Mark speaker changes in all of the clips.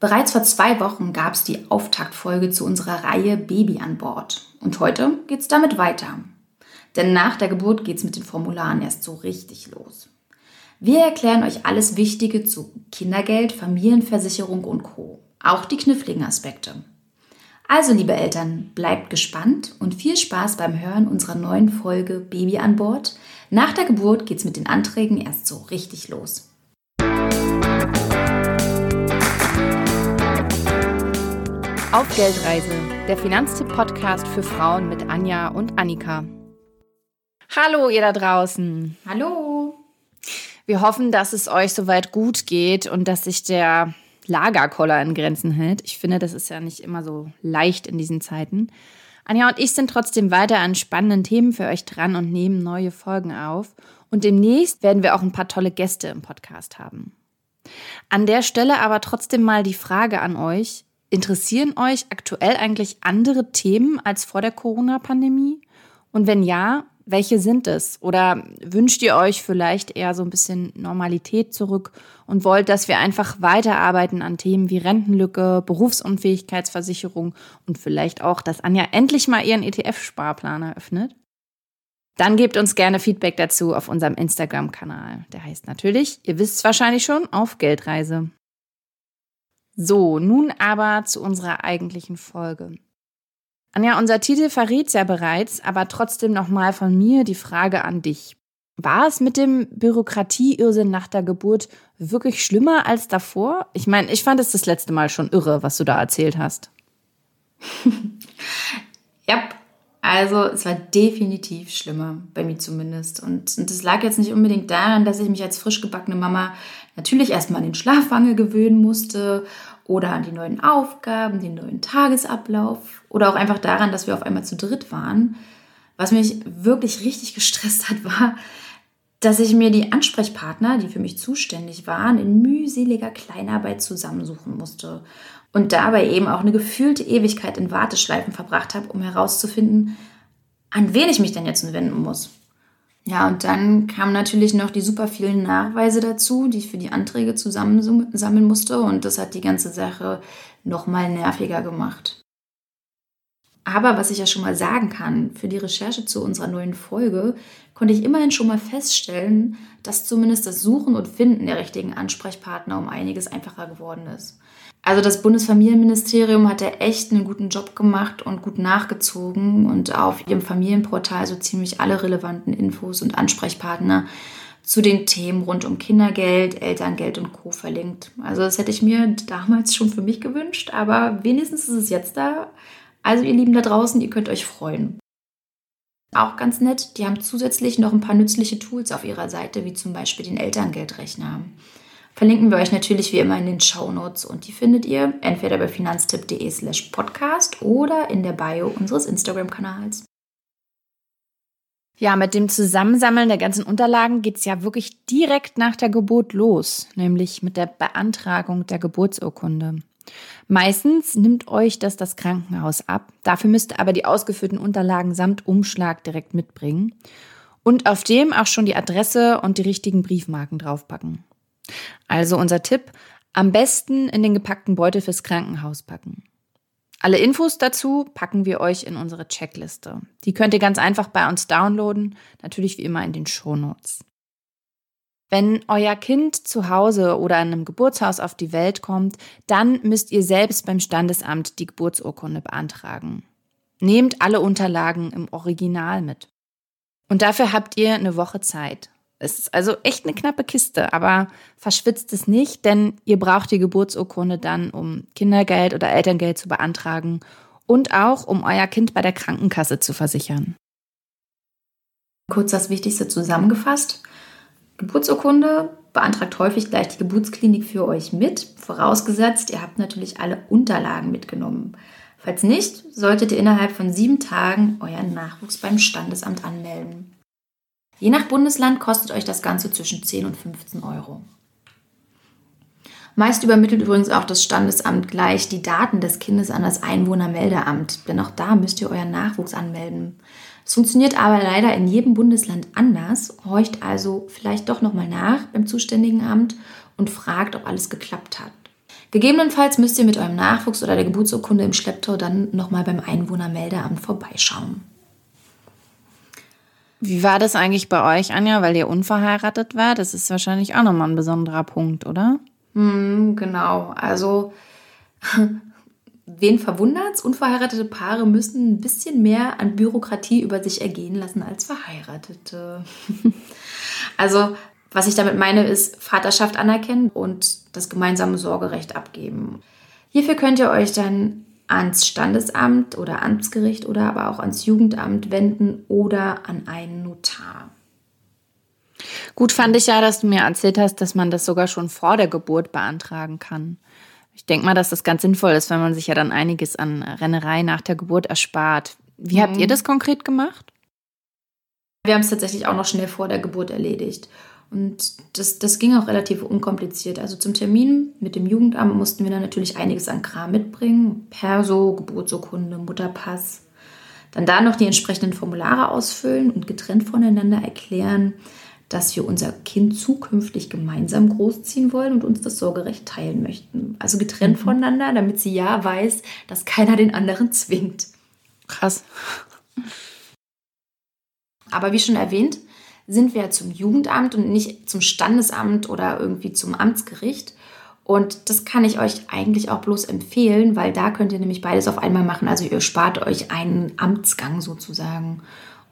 Speaker 1: Bereits vor zwei Wochen gab es die Auftaktfolge zu unserer Reihe Baby an Bord. Und heute geht es damit weiter. Denn nach der Geburt geht es mit den Formularen erst so richtig los. Wir erklären euch alles Wichtige zu Kindergeld, Familienversicherung und Co. Auch die kniffligen Aspekte. Also, liebe Eltern, bleibt gespannt und viel Spaß beim Hören unserer neuen Folge Baby an Bord. Nach der Geburt geht es mit den Anträgen erst so richtig los.
Speaker 2: Auf Geldreise, der Finanztipp-Podcast für Frauen mit Anja und Annika. Hallo, ihr da draußen.
Speaker 1: Hallo.
Speaker 2: Wir hoffen, dass es euch soweit gut geht und dass sich der Lagerkoller in Grenzen hält. Ich finde, das ist ja nicht immer so leicht in diesen Zeiten. Anja und ich sind trotzdem weiter an spannenden Themen für euch dran und nehmen neue Folgen auf. Und demnächst werden wir auch ein paar tolle Gäste im Podcast haben. An der Stelle aber trotzdem mal die Frage an euch. Interessieren euch aktuell eigentlich andere Themen als vor der Corona-Pandemie? Und wenn ja, welche sind es? Oder wünscht ihr euch vielleicht eher so ein bisschen Normalität zurück und wollt, dass wir einfach weiterarbeiten an Themen wie Rentenlücke, Berufsunfähigkeitsversicherung und vielleicht auch, dass Anja endlich mal ihren ETF-Sparplan eröffnet? Dann gebt uns gerne Feedback dazu auf unserem Instagram-Kanal. Der heißt natürlich, ihr wisst es wahrscheinlich schon, auf Geldreise. So, nun aber zu unserer eigentlichen Folge. Anja, unser Titel verrät ja bereits, aber trotzdem nochmal von mir die Frage an dich. War es mit dem Bürokratieirrsinn nach der Geburt wirklich schlimmer als davor? Ich meine, ich fand es das letzte Mal schon irre, was du da erzählt hast.
Speaker 1: ja, also es war definitiv schlimmer, bei mir zumindest. Und, und das lag jetzt nicht unbedingt daran, dass ich mich als frisch gebackene Mama natürlich erstmal an den Schlafwangel gewöhnen musste oder an die neuen Aufgaben, den neuen Tagesablauf oder auch einfach daran, dass wir auf einmal zu dritt waren. Was mich wirklich richtig gestresst hat, war, dass ich mir die Ansprechpartner, die für mich zuständig waren, in mühseliger Kleinarbeit zusammensuchen musste und dabei eben auch eine gefühlte Ewigkeit in Warteschleifen verbracht habe, um herauszufinden, an wen ich mich denn jetzt wenden muss. Ja, und dann kamen natürlich noch die super vielen Nachweise dazu, die ich für die Anträge zusammensammeln musste. Und das hat die ganze Sache nochmal nerviger gemacht. Aber was ich ja schon mal sagen kann, für die Recherche zu unserer neuen Folge konnte ich immerhin schon mal feststellen, dass zumindest das Suchen und Finden der richtigen Ansprechpartner um einiges einfacher geworden ist. Also das Bundesfamilienministerium hat da echt einen guten Job gemacht und gut nachgezogen und auf ihrem Familienportal so ziemlich alle relevanten Infos und Ansprechpartner zu den Themen rund um Kindergeld, Elterngeld und Co. verlinkt. Also das hätte ich mir damals schon für mich gewünscht, aber wenigstens ist es jetzt da. Also ihr Lieben da draußen, ihr könnt euch freuen. Auch ganz nett, die haben zusätzlich noch ein paar nützliche Tools auf ihrer Seite, wie zum Beispiel den Elterngeldrechner verlinken wir euch natürlich wie immer in den Show Notes und die findet ihr entweder bei finanztipp.de slash podcast oder in der Bio unseres Instagram-Kanals.
Speaker 2: Ja, mit dem Zusammensammeln der ganzen Unterlagen geht es ja wirklich direkt nach der Geburt los, nämlich mit der Beantragung der Geburtsurkunde. Meistens nimmt euch das das Krankenhaus ab. Dafür müsst ihr aber die ausgeführten Unterlagen samt Umschlag direkt mitbringen und auf dem auch schon die Adresse und die richtigen Briefmarken draufpacken. Also unser Tipp, am besten in den gepackten Beutel fürs Krankenhaus packen. Alle Infos dazu packen wir euch in unsere Checkliste. Die könnt ihr ganz einfach bei uns downloaden, natürlich wie immer in den Shownotes. Wenn euer Kind zu Hause oder in einem Geburtshaus auf die Welt kommt, dann müsst ihr selbst beim Standesamt die Geburtsurkunde beantragen. Nehmt alle Unterlagen im Original mit. Und dafür habt ihr eine Woche Zeit. Es ist also echt eine knappe Kiste, aber verschwitzt es nicht, denn ihr braucht die Geburtsurkunde dann, um Kindergeld oder Elterngeld zu beantragen und auch, um euer Kind bei der Krankenkasse zu versichern.
Speaker 1: Kurz das Wichtigste zusammengefasst. Geburtsurkunde beantragt häufig gleich die Geburtsklinik für euch mit, vorausgesetzt, ihr habt natürlich alle Unterlagen mitgenommen. Falls nicht, solltet ihr innerhalb von sieben Tagen euren Nachwuchs beim Standesamt anmelden. Je nach Bundesland kostet euch das Ganze zwischen 10 und 15 Euro. Meist übermittelt übrigens auch das Standesamt gleich die Daten des Kindes an das Einwohnermeldeamt, denn auch da müsst ihr euren Nachwuchs anmelden. Es funktioniert aber leider in jedem Bundesland anders. Horcht also vielleicht doch nochmal nach beim zuständigen Amt und fragt, ob alles geklappt hat. Gegebenenfalls müsst ihr mit eurem Nachwuchs oder der Geburtsurkunde im Schlepptau dann nochmal beim Einwohnermeldeamt vorbeischauen.
Speaker 2: Wie war das eigentlich bei euch, Anja, weil ihr unverheiratet war? Das ist wahrscheinlich auch nochmal ein besonderer Punkt, oder?
Speaker 1: Hm, genau. Also, wen verwundert's? Unverheiratete Paare müssen ein bisschen mehr an Bürokratie über sich ergehen lassen als Verheiratete. also, was ich damit meine, ist Vaterschaft anerkennen und das gemeinsame Sorgerecht abgeben. Hierfür könnt ihr euch dann ans Standesamt oder Amtsgericht oder aber auch ans Jugendamt wenden oder an einen Notar.
Speaker 2: Gut fand ich ja, dass du mir erzählt hast, dass man das sogar schon vor der Geburt beantragen kann. Ich denke mal, dass das ganz sinnvoll ist, weil man sich ja dann einiges an Rennerei nach der Geburt erspart. Wie mhm. habt ihr das konkret gemacht?
Speaker 1: Wir haben es tatsächlich auch noch schnell vor der Geburt erledigt. Und das, das ging auch relativ unkompliziert. Also zum Termin mit dem Jugendamt mussten wir dann natürlich einiges an Kram mitbringen. Perso, Geburtsurkunde, Mutterpass. Dann da noch die entsprechenden Formulare ausfüllen und getrennt voneinander erklären, dass wir unser Kind zukünftig gemeinsam großziehen wollen und uns das Sorgerecht teilen möchten. Also getrennt mhm. voneinander, damit sie ja weiß, dass keiner den anderen zwingt.
Speaker 2: Krass.
Speaker 1: Aber wie schon erwähnt, sind wir zum Jugendamt und nicht zum Standesamt oder irgendwie zum Amtsgericht. Und das kann ich euch eigentlich auch bloß empfehlen, weil da könnt ihr nämlich beides auf einmal machen. Also ihr spart euch einen Amtsgang sozusagen.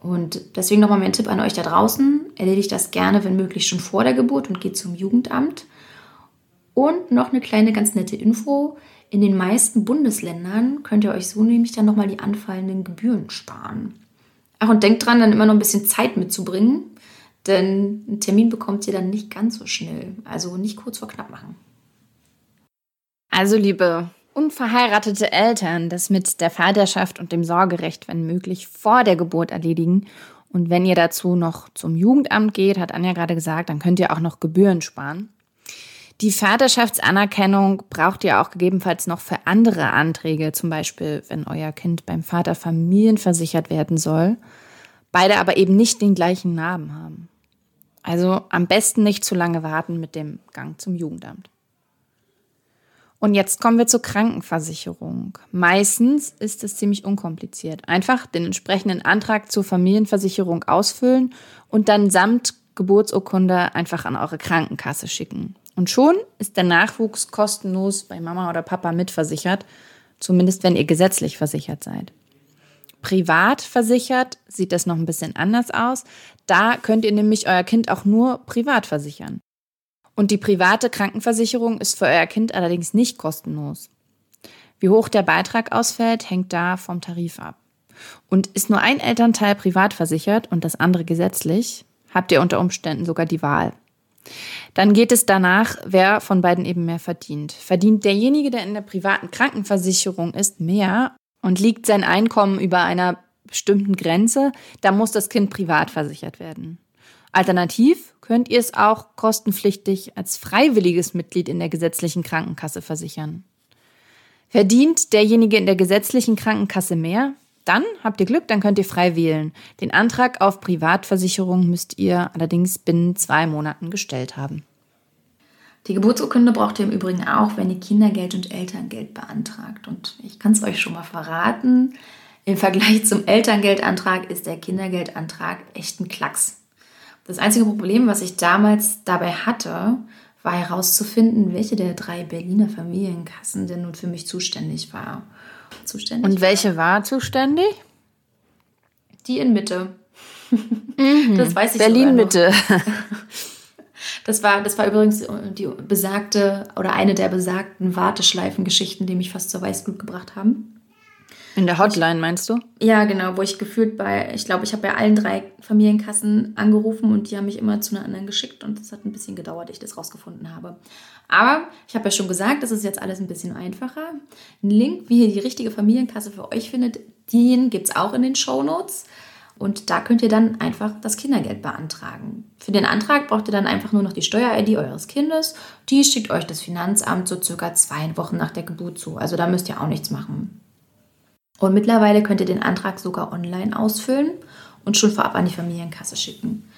Speaker 1: Und deswegen nochmal mein Tipp an euch da draußen. Erledigt das gerne, wenn möglich, schon vor der Geburt und geht zum Jugendamt. Und noch eine kleine ganz nette Info. In den meisten Bundesländern könnt ihr euch so nämlich dann nochmal die anfallenden Gebühren sparen. Ach, und denkt dran, dann immer noch ein bisschen Zeit mitzubringen, denn einen Termin bekommt ihr dann nicht ganz so schnell. Also nicht kurz vor knapp machen.
Speaker 2: Also, liebe unverheiratete Eltern, das mit der Vaterschaft und dem Sorgerecht, wenn möglich, vor der Geburt erledigen. Und wenn ihr dazu noch zum Jugendamt geht, hat Anja gerade gesagt, dann könnt ihr auch noch Gebühren sparen. Die Vaterschaftsanerkennung braucht ihr auch gegebenenfalls noch für andere Anträge, zum Beispiel wenn euer Kind beim Vater familienversichert werden soll, beide aber eben nicht den gleichen Namen haben. Also am besten nicht zu lange warten mit dem Gang zum Jugendamt. Und jetzt kommen wir zur Krankenversicherung. Meistens ist es ziemlich unkompliziert. Einfach den entsprechenden Antrag zur Familienversicherung ausfüllen und dann samt Geburtsurkunde einfach an eure Krankenkasse schicken. Und schon ist der Nachwuchs kostenlos bei Mama oder Papa mitversichert, zumindest wenn ihr gesetzlich versichert seid. Privat versichert sieht das noch ein bisschen anders aus. Da könnt ihr nämlich euer Kind auch nur privat versichern. Und die private Krankenversicherung ist für euer Kind allerdings nicht kostenlos. Wie hoch der Beitrag ausfällt, hängt da vom Tarif ab. Und ist nur ein Elternteil privat versichert und das andere gesetzlich, habt ihr unter Umständen sogar die Wahl. Dann geht es danach, wer von beiden eben mehr verdient. Verdient derjenige, der in der privaten Krankenversicherung ist, mehr und liegt sein Einkommen über einer bestimmten Grenze, dann muss das Kind privat versichert werden. Alternativ könnt ihr es auch kostenpflichtig als freiwilliges Mitglied in der gesetzlichen Krankenkasse versichern. Verdient derjenige in der gesetzlichen Krankenkasse mehr, dann habt ihr Glück, dann könnt ihr frei wählen. Den Antrag auf Privatversicherung müsst ihr allerdings binnen zwei Monaten gestellt haben.
Speaker 1: Die Geburtsurkunde braucht ihr im Übrigen auch, wenn ihr Kindergeld und Elterngeld beantragt. Und ich kann es euch schon mal verraten, im Vergleich zum Elterngeldantrag ist der Kindergeldantrag echt ein Klacks. Das einzige Problem, was ich damals dabei hatte, war herauszufinden, welche der drei Berliner Familienkassen denn nun für mich zuständig war.
Speaker 2: Zuständig Und welche war zuständig?
Speaker 1: Die in Mitte. Mhm.
Speaker 2: Das weiß ich Berlin Mitte.
Speaker 1: Das war, das war übrigens die besagte oder eine der besagten Warteschleifengeschichten, die mich fast zur Weißglut gebracht haben.
Speaker 2: In der Hotline meinst du?
Speaker 1: Ja, genau, wo ich gefühlt bei, ich glaube, ich habe bei allen drei Familienkassen angerufen und die haben mich immer zu einer anderen geschickt und es hat ein bisschen gedauert, ich das rausgefunden habe. Aber ich habe ja schon gesagt, das ist jetzt alles ein bisschen einfacher. Ein Link, wie ihr die richtige Familienkasse für euch findet, den gibt es auch in den Show Notes. Und da könnt ihr dann einfach das Kindergeld beantragen. Für den Antrag braucht ihr dann einfach nur noch die Steuer-ID eures Kindes. Die schickt euch das Finanzamt so circa zwei Wochen nach der Geburt zu. Also da müsst ihr auch nichts machen. Und mittlerweile könnt ihr den Antrag sogar online ausfüllen und schon vorab an die Familienkasse schicken.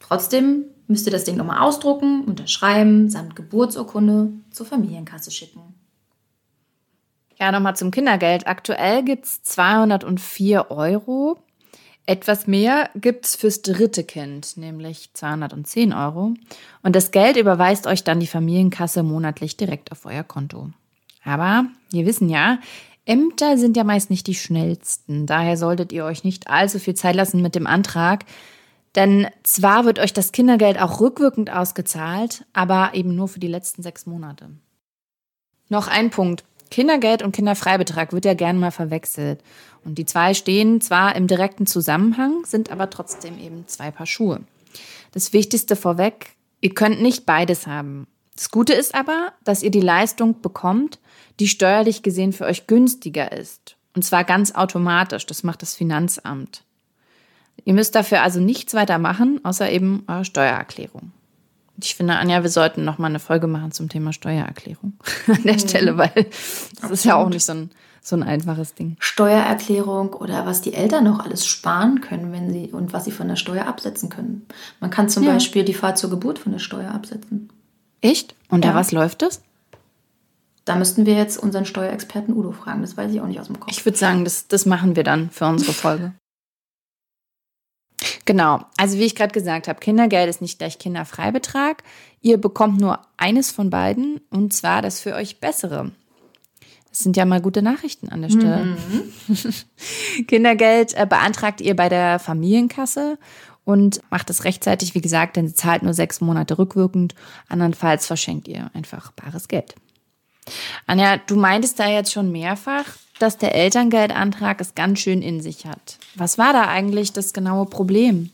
Speaker 1: Trotzdem müsst ihr das Ding nochmal ausdrucken, unterschreiben, samt Geburtsurkunde zur Familienkasse schicken.
Speaker 2: Ja, nochmal zum Kindergeld. Aktuell gibt es 204 Euro. Etwas mehr gibt es fürs dritte Kind, nämlich 210 Euro. Und das Geld überweist euch dann die Familienkasse monatlich direkt auf euer Konto. Aber wir wissen ja, Ämter sind ja meist nicht die schnellsten. Daher solltet ihr euch nicht allzu viel Zeit lassen mit dem Antrag. Denn zwar wird euch das Kindergeld auch rückwirkend ausgezahlt, aber eben nur für die letzten sechs Monate. Noch ein Punkt. Kindergeld und Kinderfreibetrag wird ja gerne mal verwechselt. Und die zwei stehen zwar im direkten Zusammenhang, sind aber trotzdem eben zwei Paar Schuhe. Das Wichtigste vorweg, ihr könnt nicht beides haben. Das Gute ist aber, dass ihr die Leistung bekommt, die steuerlich gesehen für euch günstiger ist. Und zwar ganz automatisch. Das macht das Finanzamt. Ihr müsst dafür also nichts weiter machen, außer eben eure Steuererklärung. Ich finde, Anja, wir sollten noch mal eine Folge machen zum Thema Steuererklärung an der mhm. Stelle, weil das Absolut. ist ja auch nicht so ein, so ein einfaches Ding.
Speaker 1: Steuererklärung oder was die Eltern noch alles sparen können, wenn sie und was sie von der Steuer absetzen können. Man kann zum ja. Beispiel die Fahrt zur Geburt von der Steuer absetzen.
Speaker 2: Echt? Und ja. da was läuft das?
Speaker 1: Da müssten wir jetzt unseren Steuerexperten Udo fragen. Das weiß ich auch nicht aus dem Kopf.
Speaker 2: Ich würde sagen, das, das machen wir dann für unsere Folge. Genau, also wie ich gerade gesagt habe, Kindergeld ist nicht gleich Kinderfreibetrag. Ihr bekommt nur eines von beiden und zwar das für euch bessere. Das sind ja mal gute Nachrichten an der Stelle. Mhm. Kindergeld äh, beantragt ihr bei der Familienkasse und macht es rechtzeitig, wie gesagt, denn sie zahlt nur sechs Monate rückwirkend. Andernfalls verschenkt ihr einfach bares Geld. Anja, du meintest da jetzt schon mehrfach, dass der Elterngeldantrag es ganz schön in sich hat. Was war da eigentlich das genaue Problem?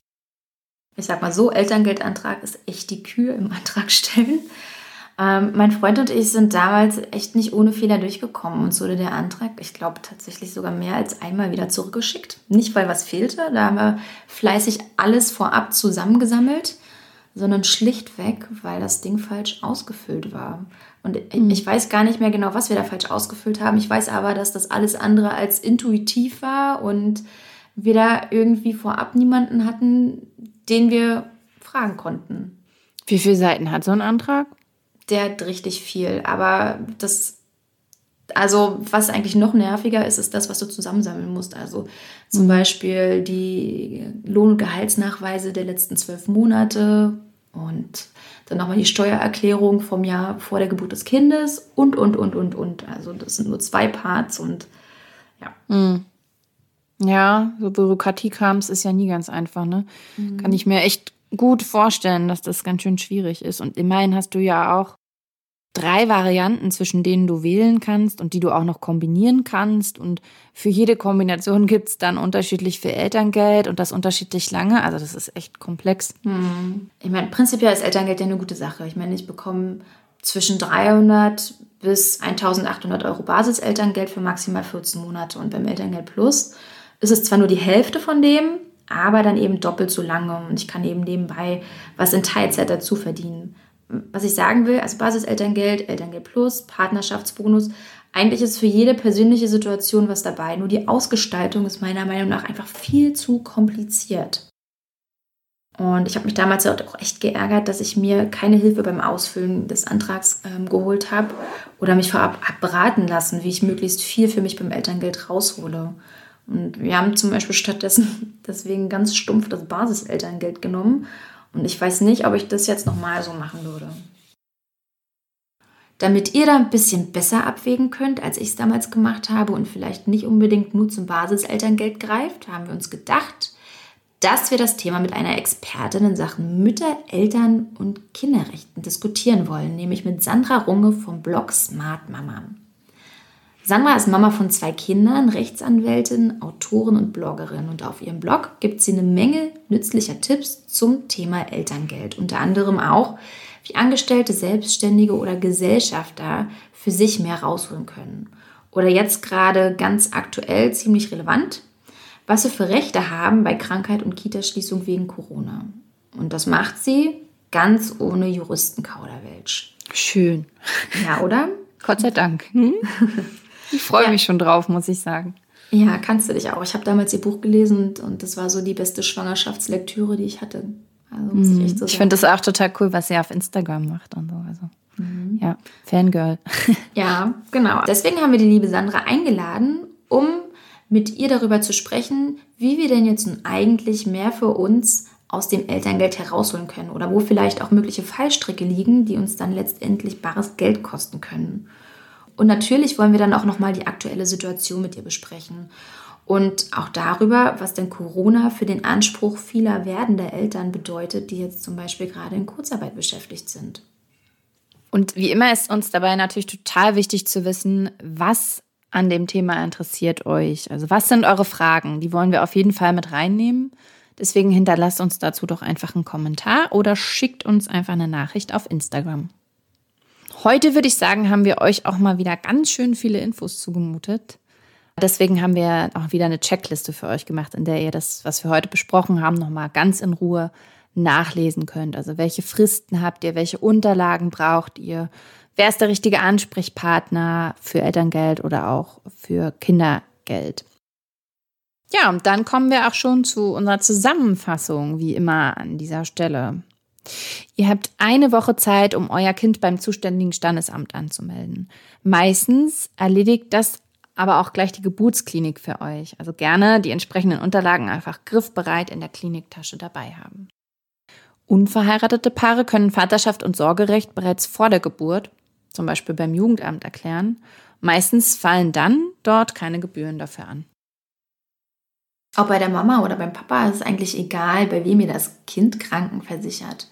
Speaker 1: Ich sag mal so, Elterngeldantrag ist echt die Kühe im Antrag stellen. Ähm, mein Freund und ich sind damals echt nicht ohne Fehler durchgekommen. Uns wurde der Antrag, ich glaube, tatsächlich sogar mehr als einmal wieder zurückgeschickt. Nicht, weil was fehlte, da haben wir fleißig alles vorab zusammengesammelt, sondern schlichtweg, weil das Ding falsch ausgefüllt war. Und mhm. ich weiß gar nicht mehr genau, was wir da falsch ausgefüllt haben. Ich weiß aber, dass das alles andere als intuitiv war und wir da irgendwie vorab niemanden hatten, den wir fragen konnten.
Speaker 2: Wie viele Seiten hat so ein Antrag?
Speaker 1: Der hat richtig viel. Aber das, also was eigentlich noch nerviger ist, ist das, was du zusammensammeln musst. Also zum mhm. Beispiel die Lohn- und Gehaltsnachweise der letzten zwölf Monate und dann nochmal die Steuererklärung vom Jahr vor der Geburt des Kindes und, und, und, und, und. Also das sind nur zwei Parts und ja.
Speaker 2: Mhm. Ja, so Bürokratiekrams ist ja nie ganz einfach, ne? Mhm. Kann ich mir echt gut vorstellen, dass das ganz schön schwierig ist. Und immerhin hast du ja auch drei Varianten, zwischen denen du wählen kannst und die du auch noch kombinieren kannst. Und für jede Kombination gibt es dann unterschiedlich viel Elterngeld und das unterschiedlich lange. Also das ist echt komplex.
Speaker 1: Hm. Ich meine, prinzipiell ist Elterngeld ja eine gute Sache. Ich meine, ich bekomme zwischen 300 bis 1800 Euro Basiselterngeld für maximal 14 Monate. Und beim Elterngeld Plus ist es zwar nur die Hälfte von dem, aber dann eben doppelt so lange. Und ich kann eben nebenbei was in Teilzeit dazu verdienen was ich sagen will, also Basiselterngeld, Elterngeld Plus, Partnerschaftsbonus, eigentlich ist für jede persönliche Situation was dabei. Nur die Ausgestaltung ist meiner Meinung nach einfach viel zu kompliziert. Und ich habe mich damals auch echt geärgert, dass ich mir keine Hilfe beim Ausfüllen des Antrags ähm, geholt habe oder mich vorab beraten lassen, wie ich möglichst viel für mich beim Elterngeld raushole. Und wir haben zum Beispiel stattdessen deswegen ganz stumpf das Basiselterngeld genommen und ich weiß nicht, ob ich das jetzt nochmal so machen würde. Damit ihr da ein bisschen besser abwägen könnt, als ich es damals gemacht habe und vielleicht nicht unbedingt nur zum Basiselterngeld greift, haben wir uns gedacht, dass wir das Thema mit einer Expertin in Sachen Mütter, Eltern und Kinderrechten diskutieren wollen, nämlich mit Sandra Runge vom Blog Smart Mama. Sandra ist Mama von zwei Kindern, Rechtsanwältin, Autorin und Bloggerin. Und auf ihrem Blog gibt sie eine Menge nützlicher Tipps zum Thema Elterngeld. Unter anderem auch, wie Angestellte, Selbstständige oder Gesellschafter für sich mehr rausholen können. Oder jetzt gerade ganz aktuell ziemlich relevant, was sie für Rechte haben bei Krankheit und Kitaschließung wegen Corona. Und das macht sie ganz ohne Juristenkauderwelsch.
Speaker 2: Schön.
Speaker 1: Ja, oder?
Speaker 2: Gott sei Dank. Hm? Ich freue ja. mich schon drauf, muss ich sagen.
Speaker 1: Ja, kannst du dich auch. Ich habe damals ihr Buch gelesen und, das war so die beste Schwangerschaftslektüre, die ich hatte.
Speaker 2: Also muss ich echt so Ich finde das auch total cool, was sie auf Instagram macht und so. Also. Mhm. Ja, Fangirl.
Speaker 1: ja, genau. Deswegen haben wir die liebe Sandra eingeladen, um mit ihr darüber zu sprechen, wie wir denn jetzt nun eigentlich mehr für uns aus dem Elterngeld herausholen können oder wo vielleicht auch mögliche Fallstricke liegen, die uns dann letztendlich bares Geld kosten können. Und natürlich wollen wir dann auch nochmal die aktuelle Situation mit ihr besprechen und auch darüber, was denn Corona für den Anspruch vieler werdender Eltern bedeutet, die jetzt zum Beispiel gerade in Kurzarbeit beschäftigt sind.
Speaker 2: Und wie immer ist uns dabei natürlich total wichtig zu wissen, was an dem Thema interessiert euch. Also was sind eure Fragen? Die wollen wir auf jeden Fall mit reinnehmen. Deswegen hinterlasst uns dazu doch einfach einen Kommentar oder schickt uns einfach eine Nachricht auf Instagram. Heute würde ich sagen, haben wir euch auch mal wieder ganz schön viele Infos zugemutet. Deswegen haben wir auch wieder eine Checkliste für euch gemacht, in der ihr das, was wir heute besprochen haben, nochmal ganz in Ruhe nachlesen könnt. Also welche Fristen habt ihr, welche Unterlagen braucht ihr, wer ist der richtige Ansprechpartner für Elterngeld oder auch für Kindergeld. Ja, und dann kommen wir auch schon zu unserer Zusammenfassung, wie immer an dieser Stelle. Ihr habt eine Woche Zeit, um euer Kind beim zuständigen Standesamt anzumelden. Meistens erledigt das aber auch gleich die Geburtsklinik für euch. Also gerne die entsprechenden Unterlagen einfach griffbereit in der Kliniktasche dabei haben. Unverheiratete Paare können Vaterschaft und Sorgerecht bereits vor der Geburt, zum Beispiel beim Jugendamt, erklären. Meistens fallen dann dort keine Gebühren dafür an.
Speaker 1: Auch bei der Mama oder beim Papa ist es eigentlich egal, bei wem ihr das Kind krankenversichert.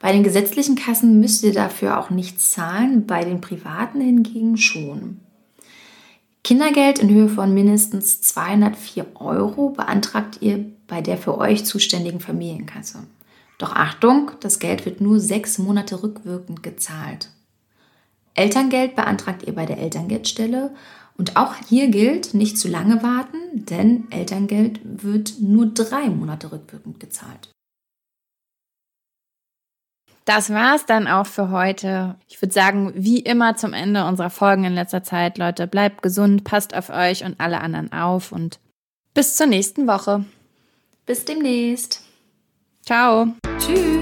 Speaker 1: Bei den gesetzlichen Kassen müsst ihr dafür auch nichts zahlen, bei den privaten hingegen schon. Kindergeld in Höhe von mindestens 204 Euro beantragt ihr bei der für euch zuständigen Familienkasse. Doch Achtung, das Geld wird nur sechs Monate rückwirkend gezahlt. Elterngeld beantragt ihr bei der Elterngeldstelle und auch hier gilt, nicht zu lange warten, denn Elterngeld wird nur drei Monate rückwirkend gezahlt.
Speaker 2: Das war's dann auch für heute. Ich würde sagen, wie immer zum Ende unserer Folgen in letzter Zeit, Leute, bleibt gesund, passt auf euch und alle anderen auf und bis zur nächsten Woche.
Speaker 1: Bis demnächst.
Speaker 2: Ciao.
Speaker 1: Tschüss.